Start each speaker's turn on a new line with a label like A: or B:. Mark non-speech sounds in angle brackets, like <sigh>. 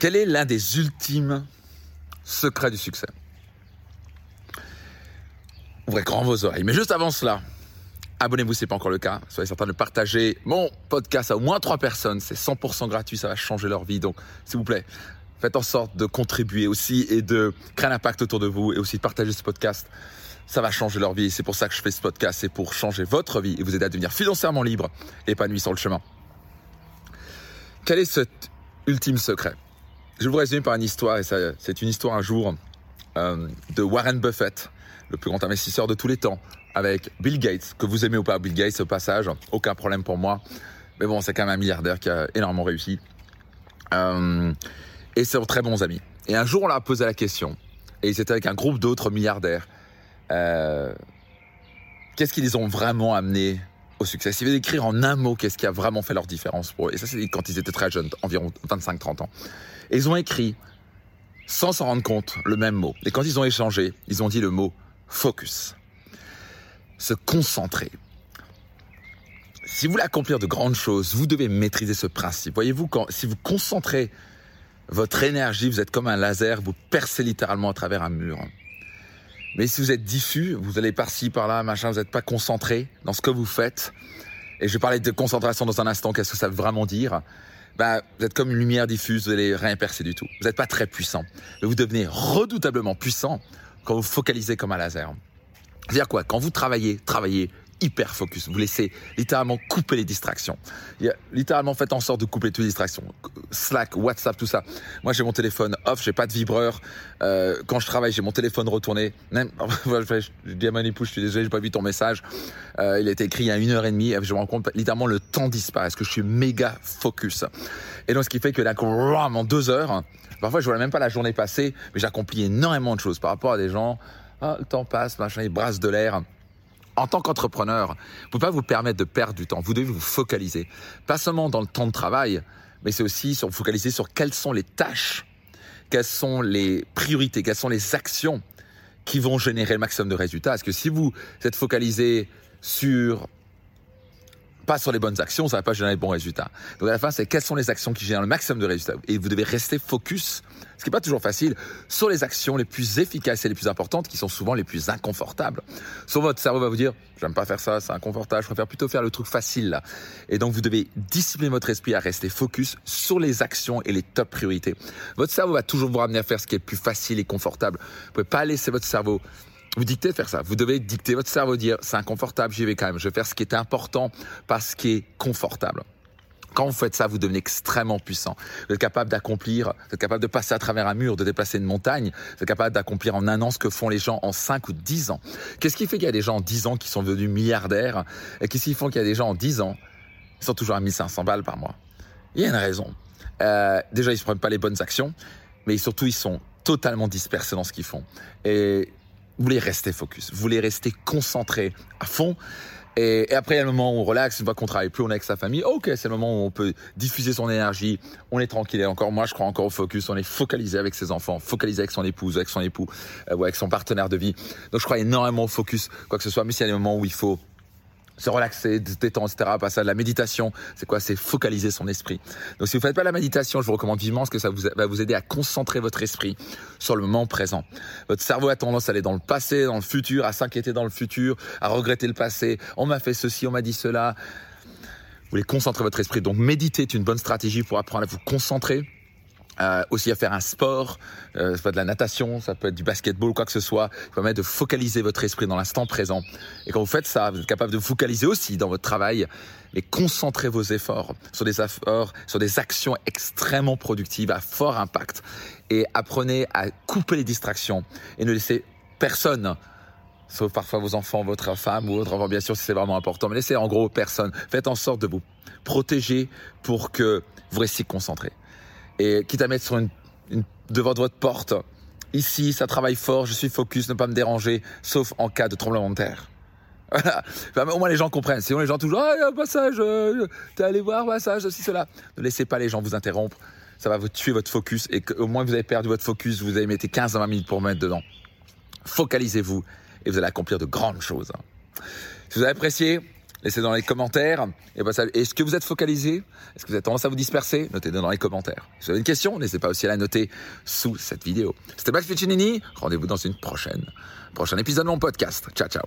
A: Quel est l'un des ultimes secrets du succès? Ouvrez grand vos oreilles. Mais juste avant cela, abonnez-vous si ce n'est pas encore le cas. Soyez certain de partager mon podcast à au moins trois personnes. C'est 100% gratuit, ça va changer leur vie. Donc, s'il vous plaît, faites en sorte de contribuer aussi et de créer un impact autour de vous et aussi de partager ce podcast. Ça va changer leur vie. C'est pour ça que je fais ce podcast. C'est pour changer votre vie et vous aider à devenir financièrement libre et épanoui sur le chemin. Quel est cet ultime secret? Je vous résumer par une histoire et c'est une histoire un jour euh, de Warren Buffett le plus grand investisseur de tous les temps, avec Bill Gates, que vous aimez ou pas Bill Gates au passage, aucun problème pour moi. Mais bon, c'est quand même un milliardaire qui a énormément réussi. Euh, et c'est très bons amis. Et un jour, on leur a posé la question, et c'était avec un groupe d'autres milliardaires. Euh, qu'est-ce qui les ont vraiment amenés au succès S'ils devaient écrire en un mot, qu'est-ce qui a vraiment fait leur différence pour eux? Et ça, c'est quand ils étaient très jeunes, environ 25-30 ans. Et ils ont écrit, sans s'en rendre compte, le même mot. Et quand ils ont échangé, ils ont dit le mot focus. Se concentrer. Si vous voulez accomplir de grandes choses, vous devez maîtriser ce principe. Voyez-vous, si vous concentrez votre énergie, vous êtes comme un laser, vous percez littéralement à travers un mur. Mais si vous êtes diffus, vous allez par-ci, par-là, machin, vous n'êtes pas concentré dans ce que vous faites. Et je parler de concentration dans un instant, qu'est-ce que ça veut vraiment dire? Bah, vous êtes comme une lumière diffuse, vous n'allez rien percer du tout. Vous n'êtes pas très puissant. Mais vous devenez redoutablement puissant quand vous focalisez comme un laser. C'est-à-dire quoi? Quand vous travaillez, travaillez hyper focus. Vous laissez littéralement couper les distractions. littéralement, faites en sorte de couper toutes les distractions. Slack, WhatsApp, tout ça. Moi, j'ai mon téléphone off, j'ai pas de vibreur. Euh, quand je travaille, j'ai mon téléphone retourné. Même, <laughs> je dis à mon épouse, je suis désolé, j'ai pas vu ton message. Euh, il a été écrit il y a une heure et demie. Je me rends compte, littéralement, le temps disparaît parce que je suis méga focus. Et donc, ce qui fait que là, en deux heures, Parfois, je vois même pas la journée passer, mais j'accomplis énormément de choses par rapport à des gens. Ah, le temps passe, machin, ils brassent de l'air. En tant qu'entrepreneur, vous ne pouvez pas vous permettre de perdre du temps. Vous devez vous focaliser. Pas seulement dans le temps de travail, mais c'est aussi sur focaliser sur quelles sont les tâches, quelles sont les priorités, quelles sont les actions qui vont générer le maximum de résultats. Parce que si vous êtes focalisé sur pas sur les bonnes actions, ça va pas générer de bons résultats. Donc à la fin, c'est quelles sont les actions qui génèrent le maximum de résultats. Et vous devez rester focus, ce qui n'est pas toujours facile, sur les actions les plus efficaces et les plus importantes, qui sont souvent les plus inconfortables. Soit votre cerveau va vous dire, j'aime pas faire ça, c'est inconfortable, je préfère plutôt faire le truc facile là. Et donc vous devez discipliner votre esprit à rester focus sur les actions et les top priorités. Votre cerveau va toujours vous ramener à faire ce qui est plus facile et confortable. Vous pouvez pas laisser votre cerveau vous dictez faire ça. Vous devez dicter votre cerveau, dire c'est inconfortable, j'y vais quand même. Je vais faire ce qui est important parce ce qui est confortable. Quand vous faites ça, vous devenez extrêmement puissant. Vous êtes capable d'accomplir, vous êtes capable de passer à travers un mur, de déplacer une montagne. Vous êtes capable d'accomplir en un an ce que font les gens en 5 ou 10 ans. Qu'est-ce qui fait qu'il y a des gens en 10 ans qui sont devenus milliardaires Et qu'est-ce qui fait qu'il y a des gens en 10 ans qui sont toujours à 1500 balles par mois? Il y a une raison. Euh, déjà, ils ne prennent pas les bonnes actions, mais surtout, ils sont totalement dispersés dans ce qu'ils font. Et vous voulez rester focus, vous voulez rester concentré à fond. Et, après, il y a le moment où on relaxe, une fois qu'on travaille plus, on est avec sa famille. Ok, c'est le moment où on peut diffuser son énergie, on est tranquille. Et encore, moi, je crois encore au focus. On est focalisé avec ses enfants, focalisé avec son épouse, avec son époux, euh, ou avec son partenaire de vie. Donc, je crois énormément au focus, quoi que ce soit. Mais s'il y a des moments où il faut se relaxer, détendre, etc. Passer à la méditation, c'est quoi? C'est focaliser son esprit. Donc si vous faites pas la méditation, je vous recommande vivement parce que ça va vous aider à concentrer votre esprit sur le moment présent. Votre cerveau a tendance à aller dans le passé, dans le futur, à s'inquiéter dans le futur, à regretter le passé. On m'a fait ceci, on m'a dit cela. Vous voulez concentrer votre esprit. Donc méditer est une bonne stratégie pour apprendre à vous concentrer euh, aussi à faire un sport, euh, ça peut être de la natation, ça peut être du basketball, quoi que ce soit, qui permet de focaliser votre esprit dans l'instant présent. Et quand vous faites ça, vous êtes capable de vous focaliser aussi dans votre travail, mais concentrez vos efforts sur des efforts, sur des actions extrêmement productives à fort impact. Et apprenez à couper les distractions et ne laissez personne sauf parfois vos enfants, votre femme ou votre enfant, bien sûr, si c'est vraiment important. Mais laissez en gros personne. Faites en sorte de vous protéger pour que vous restiez concentré et quitte à mettre sur une, devant votre porte, ici, ça travaille fort, je suis focus, ne pas me déranger, sauf en cas de tremblement de terre. <laughs> Voilà. au moins les gens comprennent. Sinon les gens toujours, ah, un passage, euh, t'es allé voir, passage, ceci, cela. Ne laissez pas les gens vous interrompre. Ça va vous tuer votre focus et au moins vous avez perdu votre focus, vous avez mis 15 à 20 minutes pour mettre dedans. Focalisez-vous et vous allez accomplir de grandes choses. Si vous avez apprécié, Laissez dans les commentaires. Bah, Est-ce que vous êtes focalisé? Est-ce que vous avez tendance à vous disperser? Notez-le dans les commentaires. Si vous avez une question, n'hésitez pas aussi à la noter sous cette vidéo. C'était Max Piccinini. Rendez-vous dans une prochaine, prochain épisode de mon podcast. Ciao, ciao.